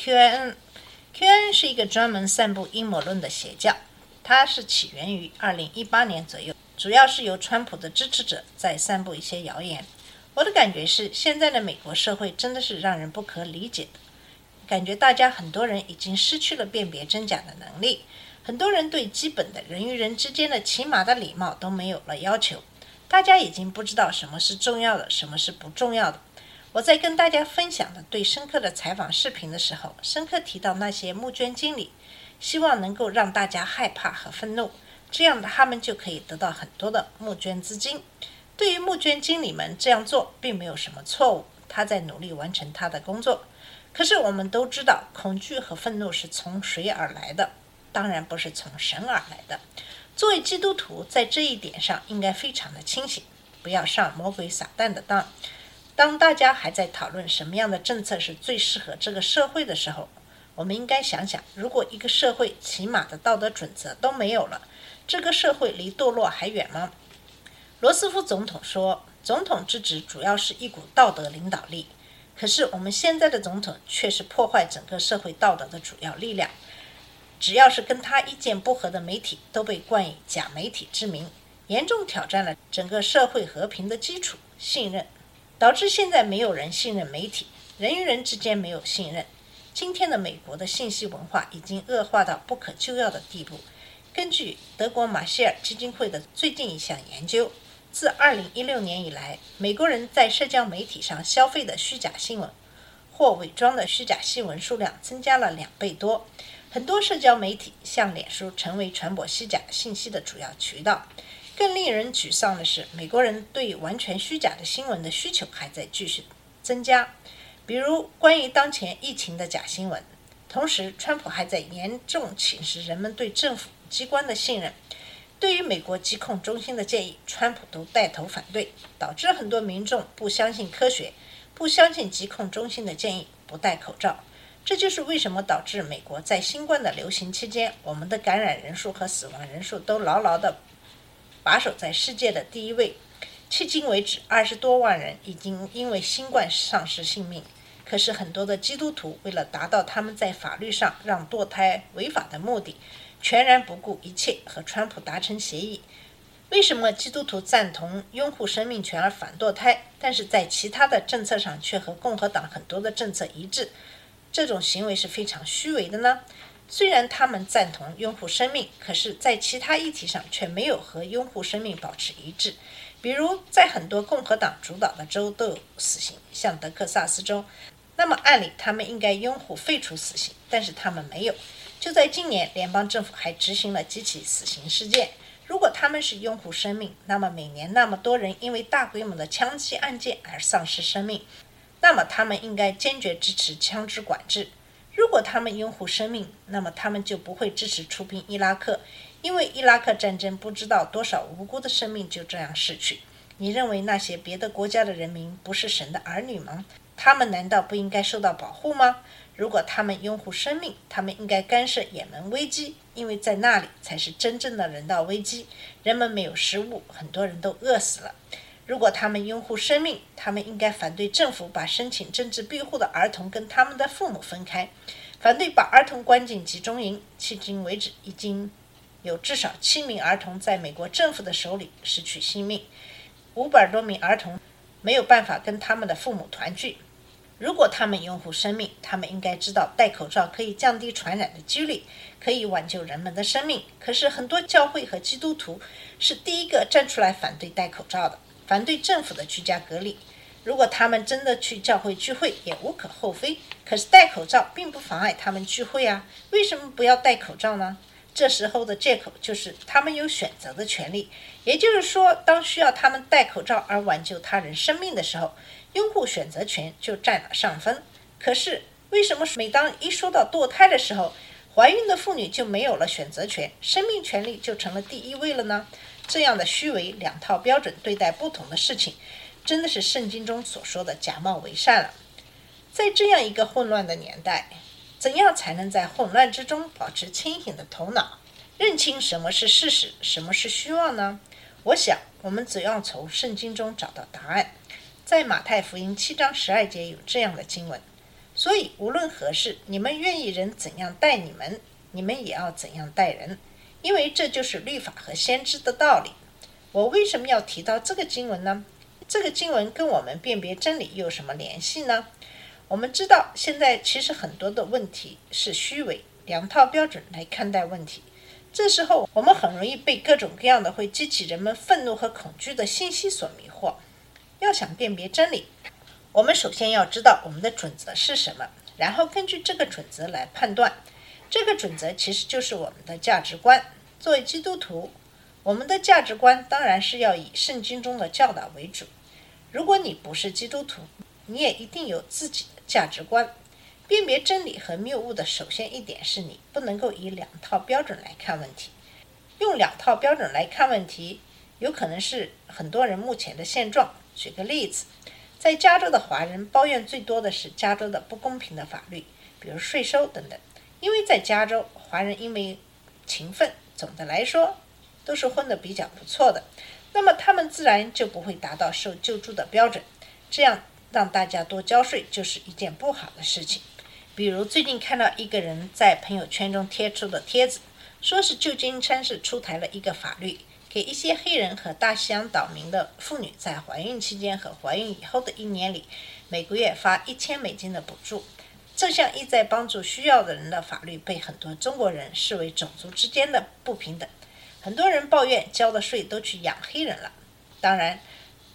QAnon。QAnon 是一个专门散布阴谋论的邪教，它是起源于2018年左右，主要是由川普的支持者在散布一些谣言。我的感觉是，现在的美国社会真的是让人不可理解的，感觉大家很多人已经失去了辨别真假的能力，很多人对基本的人与人之间的起码的礼貌都没有了要求，大家已经不知道什么是重要的，什么是不重要的。我在跟大家分享的对深刻的采访视频的时候，深刻提到那些募捐经理，希望能够让大家害怕和愤怒，这样他们就可以得到很多的募捐资金。对于募捐经理们这样做，并没有什么错误，他在努力完成他的工作。可是我们都知道，恐惧和愤怒是从谁而来的？当然不是从神而来的。作为基督徒，在这一点上应该非常的清醒，不要上魔鬼撒旦的当。当大家还在讨论什么样的政策是最适合这个社会的时候，我们应该想想，如果一个社会起码的道德准则都没有了，这个社会离堕落还远吗？罗斯福总统说，总统之职主要是一股道德领导力，可是我们现在的总统却是破坏整个社会道德的主要力量。只要是跟他意见不合的媒体，都被冠以假媒体之名，严重挑战了整个社会和平的基础——信任。导致现在没有人信任媒体，人与人之间没有信任。今天的美国的信息文化已经恶化到不可救药的地步。根据德国马歇尔基金会的最近一项研究，自2016年以来，美国人在社交媒体上消费的虚假新闻或伪装的虚假新闻数量增加了两倍多。很多社交媒体像脸书成为传播虚假信息的主要渠道。更令人沮丧的是，美国人对完全虚假的新闻的需求还在继续增加，比如关于当前疫情的假新闻。同时，川普还在严重侵蚀人们对政府机关的信任。对于美国疾控中心的建议，川普都带头反对，导致很多民众不相信科学，不相信疾控中心的建议，不戴口罩。这就是为什么导致美国在新冠的流行期间，我们的感染人数和死亡人数都牢牢的。把守在世界的第一位，迄今为止，二十多万人已经因为新冠丧失性命。可是很多的基督徒为了达到他们在法律上让堕胎违法的目的，全然不顾一切和川普达成协议。为什么基督徒赞同拥护生命权而反堕胎，但是在其他的政策上却和共和党很多的政策一致？这种行为是非常虚伪的呢？虽然他们赞同拥护生命，可是，在其他议题上却没有和拥护生命保持一致。比如，在很多共和党主导的州都有死刑，像德克萨斯州。那么，按理他们应该拥护废除死刑，但是他们没有。就在今年，联邦政府还执行了几起死刑事件。如果他们是拥护生命，那么每年那么多人因为大规模的枪击案件而丧失生命，那么他们应该坚决支持枪支管制。如果他们拥护生命，那么他们就不会支持出兵伊拉克，因为伊拉克战争不知道多少无辜的生命就这样逝去。你认为那些别的国家的人民不是神的儿女吗？他们难道不应该受到保护吗？如果他们拥护生命，他们应该干涉也门危机，因为在那里才是真正的人道危机。人们没有食物，很多人都饿死了。如果他们拥护生命，他们应该反对政府把申请政治庇护的儿童跟他们的父母分开，反对把儿童关进集中营。迄今为止，已经有至少七名儿童在美国政府的手里失去性命，五百多名儿童没有办法跟他们的父母团聚。如果他们拥护生命，他们应该知道戴口罩可以降低传染的几率，可以挽救人们的生命。可是很多教会和基督徒是第一个站出来反对戴口罩的。反对政府的居家隔离，如果他们真的去教会聚会，也无可厚非。可是戴口罩并不妨碍他们聚会啊，为什么不要戴口罩呢？这时候的借口就是他们有选择的权利，也就是说，当需要他们戴口罩而挽救他人生命的时候，拥护选择权就占了上风。可是为什么每当一说到堕胎的时候，怀孕的妇女就没有了选择权，生命权利就成了第一位了呢？这样的虚伪两套标准对待不同的事情，真的是圣经中所说的假冒为善了。在这样一个混乱的年代，怎样才能在混乱之中保持清醒的头脑，认清什么是事实，什么是虚妄呢？我想，我们只要从圣经中找到答案。在马太福音七章十二节有这样的经文：所以无论何事，你们愿意人怎样待你们，你们也要怎样待人，因为这就是律法和先知的道理。我为什么要提到这个经文呢？这个经文跟我们辨别真理有什么联系呢？我们知道，现在其实很多的问题是虚伪，两套标准来看待问题。这时候，我们很容易被各种各样的会激起人们愤怒和恐惧的信息所迷惑。要想辨别真理，我们首先要知道我们的准则是什么，然后根据这个准则来判断。这个准则其实就是我们的价值观。作为基督徒，我们的价值观当然是要以圣经中的教导为主。如果你不是基督徒，你也一定有自己的价值观。辨别真理和谬误的首先一点是你不能够以两套标准来看问题。用两套标准来看问题，有可能是很多人目前的现状。举个例子，在加州的华人抱怨最多的是加州的不公平的法律，比如税收等等。因为在加州，华人因为勤奋，总的来说都是混得比较不错的，那么他们自然就不会达到受救助的标准。这样让大家多交税就是一件不好的事情。比如最近看到一个人在朋友圈中贴出的帖子，说是旧金山市出台了一个法律。给一些黑人和大西洋岛民的妇女在怀孕期间和怀孕以后的一年里，每个月发一千美金的补助。这项意在帮助需要的人的法律被很多中国人视为种族之间的不平等。很多人抱怨交的税都去养黑人了。当然，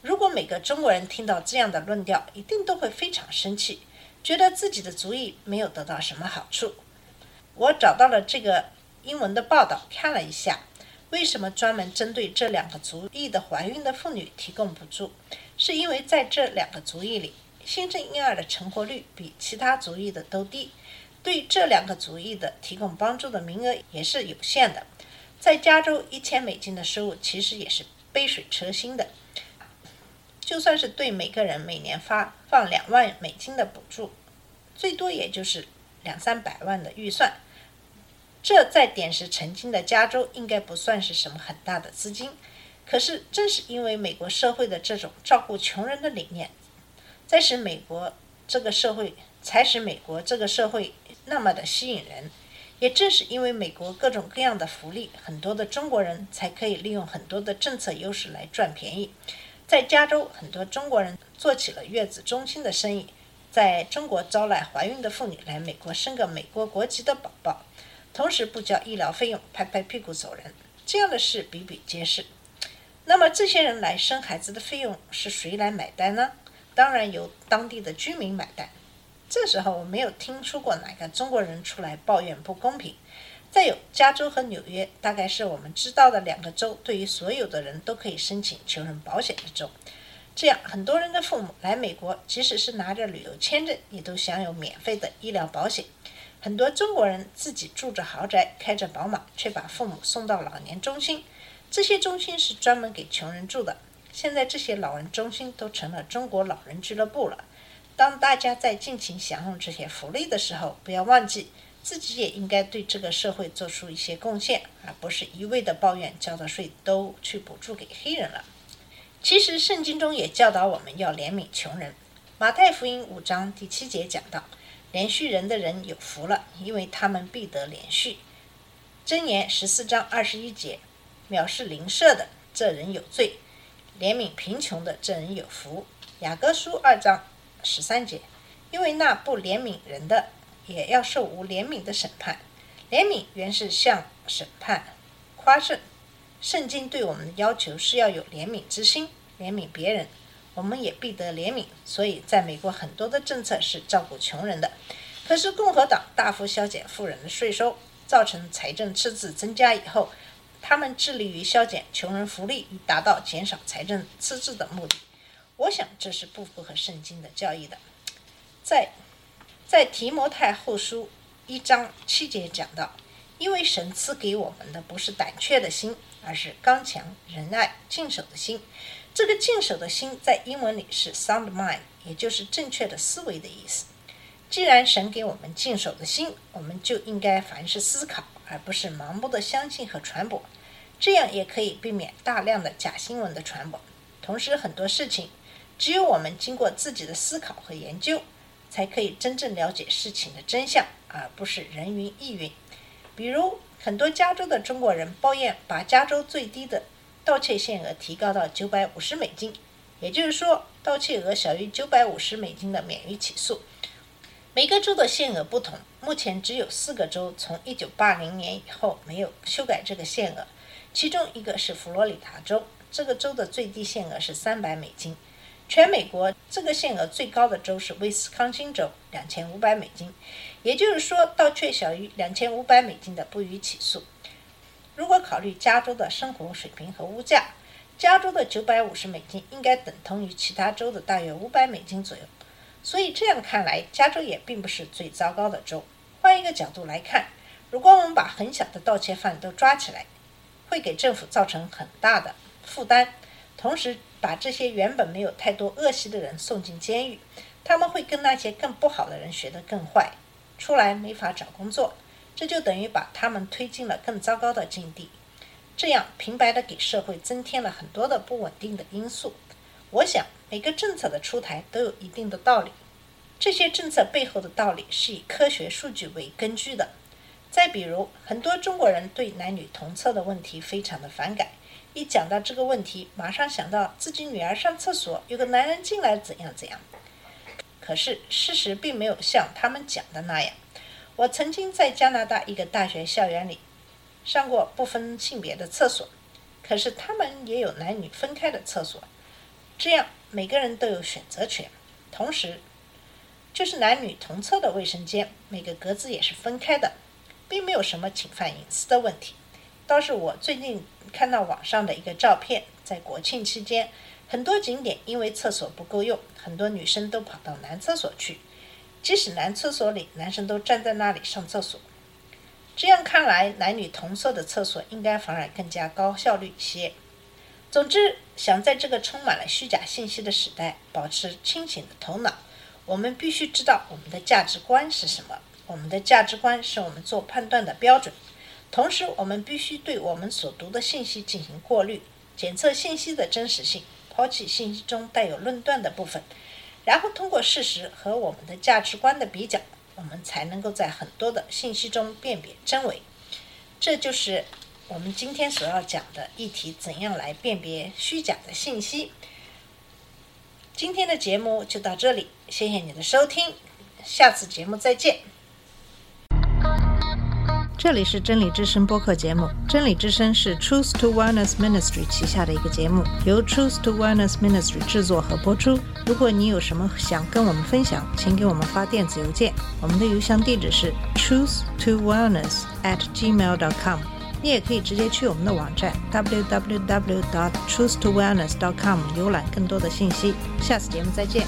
如果每个中国人听到这样的论调，一定都会非常生气，觉得自己的主意没有得到什么好处。我找到了这个英文的报道，看了一下。为什么专门针对这两个族裔的怀孕的妇女提供补助？是因为在这两个族裔里，新生婴儿的成活率比其他族裔的都低，对这两个族裔的提供帮助的名额也是有限的。在加州，一千美金的收入其实也是杯水车薪的。就算是对每个人每年发放两万美金的补助，最多也就是两三百万的预算。这在点石成金的加州应该不算是什么很大的资金，可是正是因为美国社会的这种照顾穷人的理念，才使美国这个社会才使美国这个社会那么的吸引人。也正是因为美国各种各样的福利，很多的中国人才可以利用很多的政策优势来赚便宜。在加州，很多中国人做起了月子中心的生意，在中国招来怀孕的妇女来美国生个美国国籍的宝宝。同时不交医疗费用，拍拍屁股走人，这样的事比比皆是。那么这些人来生孩子的费用是谁来买单呢？当然由当地的居民买单。这时候我没有听说过哪个中国人出来抱怨不公平。再有，加州和纽约大概是我们知道的两个州，对于所有的人都可以申请穷人保险的州。这样，很多人的父母来美国，即使是拿着旅游签证，也都享有免费的医疗保险。很多中国人自己住着豪宅，开着宝马，却把父母送到老年中心。这些中心是专门给穷人住的。现在这些老人中心都成了中国老人俱乐部了。当大家在尽情享用这些福利的时候，不要忘记自己也应该对这个社会做出一些贡献，而不是一味的抱怨交的税都去补助给黑人了。其实圣经中也教导我们要怜悯穷人。马太福音五章第七节讲到。连续人的人有福了，因为他们必得连续。箴言十四章二十一节，藐视邻舍的这人有罪，怜悯贫穷的这人有福。雅各书二章十三节，因为那不怜悯人的，也要受无怜悯的审判。怜悯原是向审判夸胜。圣经对我们的要求是要有怜悯之心，怜悯别人。我们也必得怜悯，所以在美国很多的政策是照顾穷人的。可是共和党大幅削减富人的税收，造成财政赤字增加以后，他们致力于削减穷人福利，以达到减少财政赤字的目的。我想这是不符合圣经的教义的。在在提摩太后书一章七节讲到，因为神赐给我们的不是胆怯的心，而是刚强、仁爱、敬守的心。这个敬守的心在英文里是 sound mind，也就是正确的思维的意思。既然神给我们敬守的心，我们就应该凡事思考，而不是盲目的相信和传播。这样也可以避免大量的假新闻的传播。同时，很多事情只有我们经过自己的思考和研究，才可以真正了解事情的真相，而不是人云亦云。比如，很多加州的中国人抱怨把加州最低的盗窃限额提高到九百五十美金，也就是说，盗窃额小于九百五十美金的免于起诉。每个州的限额不同，目前只有四个州从一九八零年以后没有修改这个限额。其中一个是佛罗里达州，这个州的最低限额是三百美金。全美国这个限额最高的州是威斯康星州，两千五百美金。也就是说，盗窃小于两千五百美金的不予起诉。如果考虑加州的生活水平和物价，加州的九百五十美金应该等同于其他州的大约五百美金左右。所以这样看来，加州也并不是最糟糕的州。换一个角度来看，如果我们把很小的盗窃犯都抓起来，会给政府造成很大的负担，同时把这些原本没有太多恶习的人送进监狱，他们会跟那些更不好的人学得更坏，出来没法找工作，这就等于把他们推进了更糟糕的境地，这样平白的给社会增添了很多的不稳定的因素。我想每个政策的出台都有一定的道理，这些政策背后的道理是以科学数据为根据的。再比如，很多中国人对男女同厕的问题非常的反感，一讲到这个问题，马上想到自己女儿上厕所有个男人进来怎样怎样。可是事实并没有像他们讲的那样。我曾经在加拿大一个大学校园里上过不分性别的厕所，可是他们也有男女分开的厕所，这样每个人都有选择权。同时，就是男女同厕的卫生间，每个格子也是分开的。并没有什么侵犯隐私的问题，倒是我最近看到网上的一个照片，在国庆期间，很多景点因为厕所不够用，很多女生都跑到男厕所去，即使男厕所里男生都站在那里上厕所。这样看来，男女同厕的厕所应该反而更加高效率一些。总之，想在这个充满了虚假信息的时代保持清醒的头脑，我们必须知道我们的价值观是什么。我们的价值观是我们做判断的标准，同时我们必须对我们所读的信息进行过滤，检测信息的真实性，抛弃信息中带有论断的部分，然后通过事实和我们的价值观的比较，我们才能够在很多的信息中辨别真伪。这就是我们今天所要讲的议题：怎样来辨别虚假的信息。今天的节目就到这里，谢谢你的收听，下次节目再见。这里是真理之声播客节目。真理之声是 Truth to Wellness Ministry 旗下的一个节目，由 Truth to Wellness Ministry 制作和播出。如果你有什么想跟我们分享，请给我们发电子邮件，我们的邮箱地址是 truth to wellness at gmail dot com。你也可以直接去我们的网站 www dot truth to wellness dot com 浏览更多的信息。下次节目再见。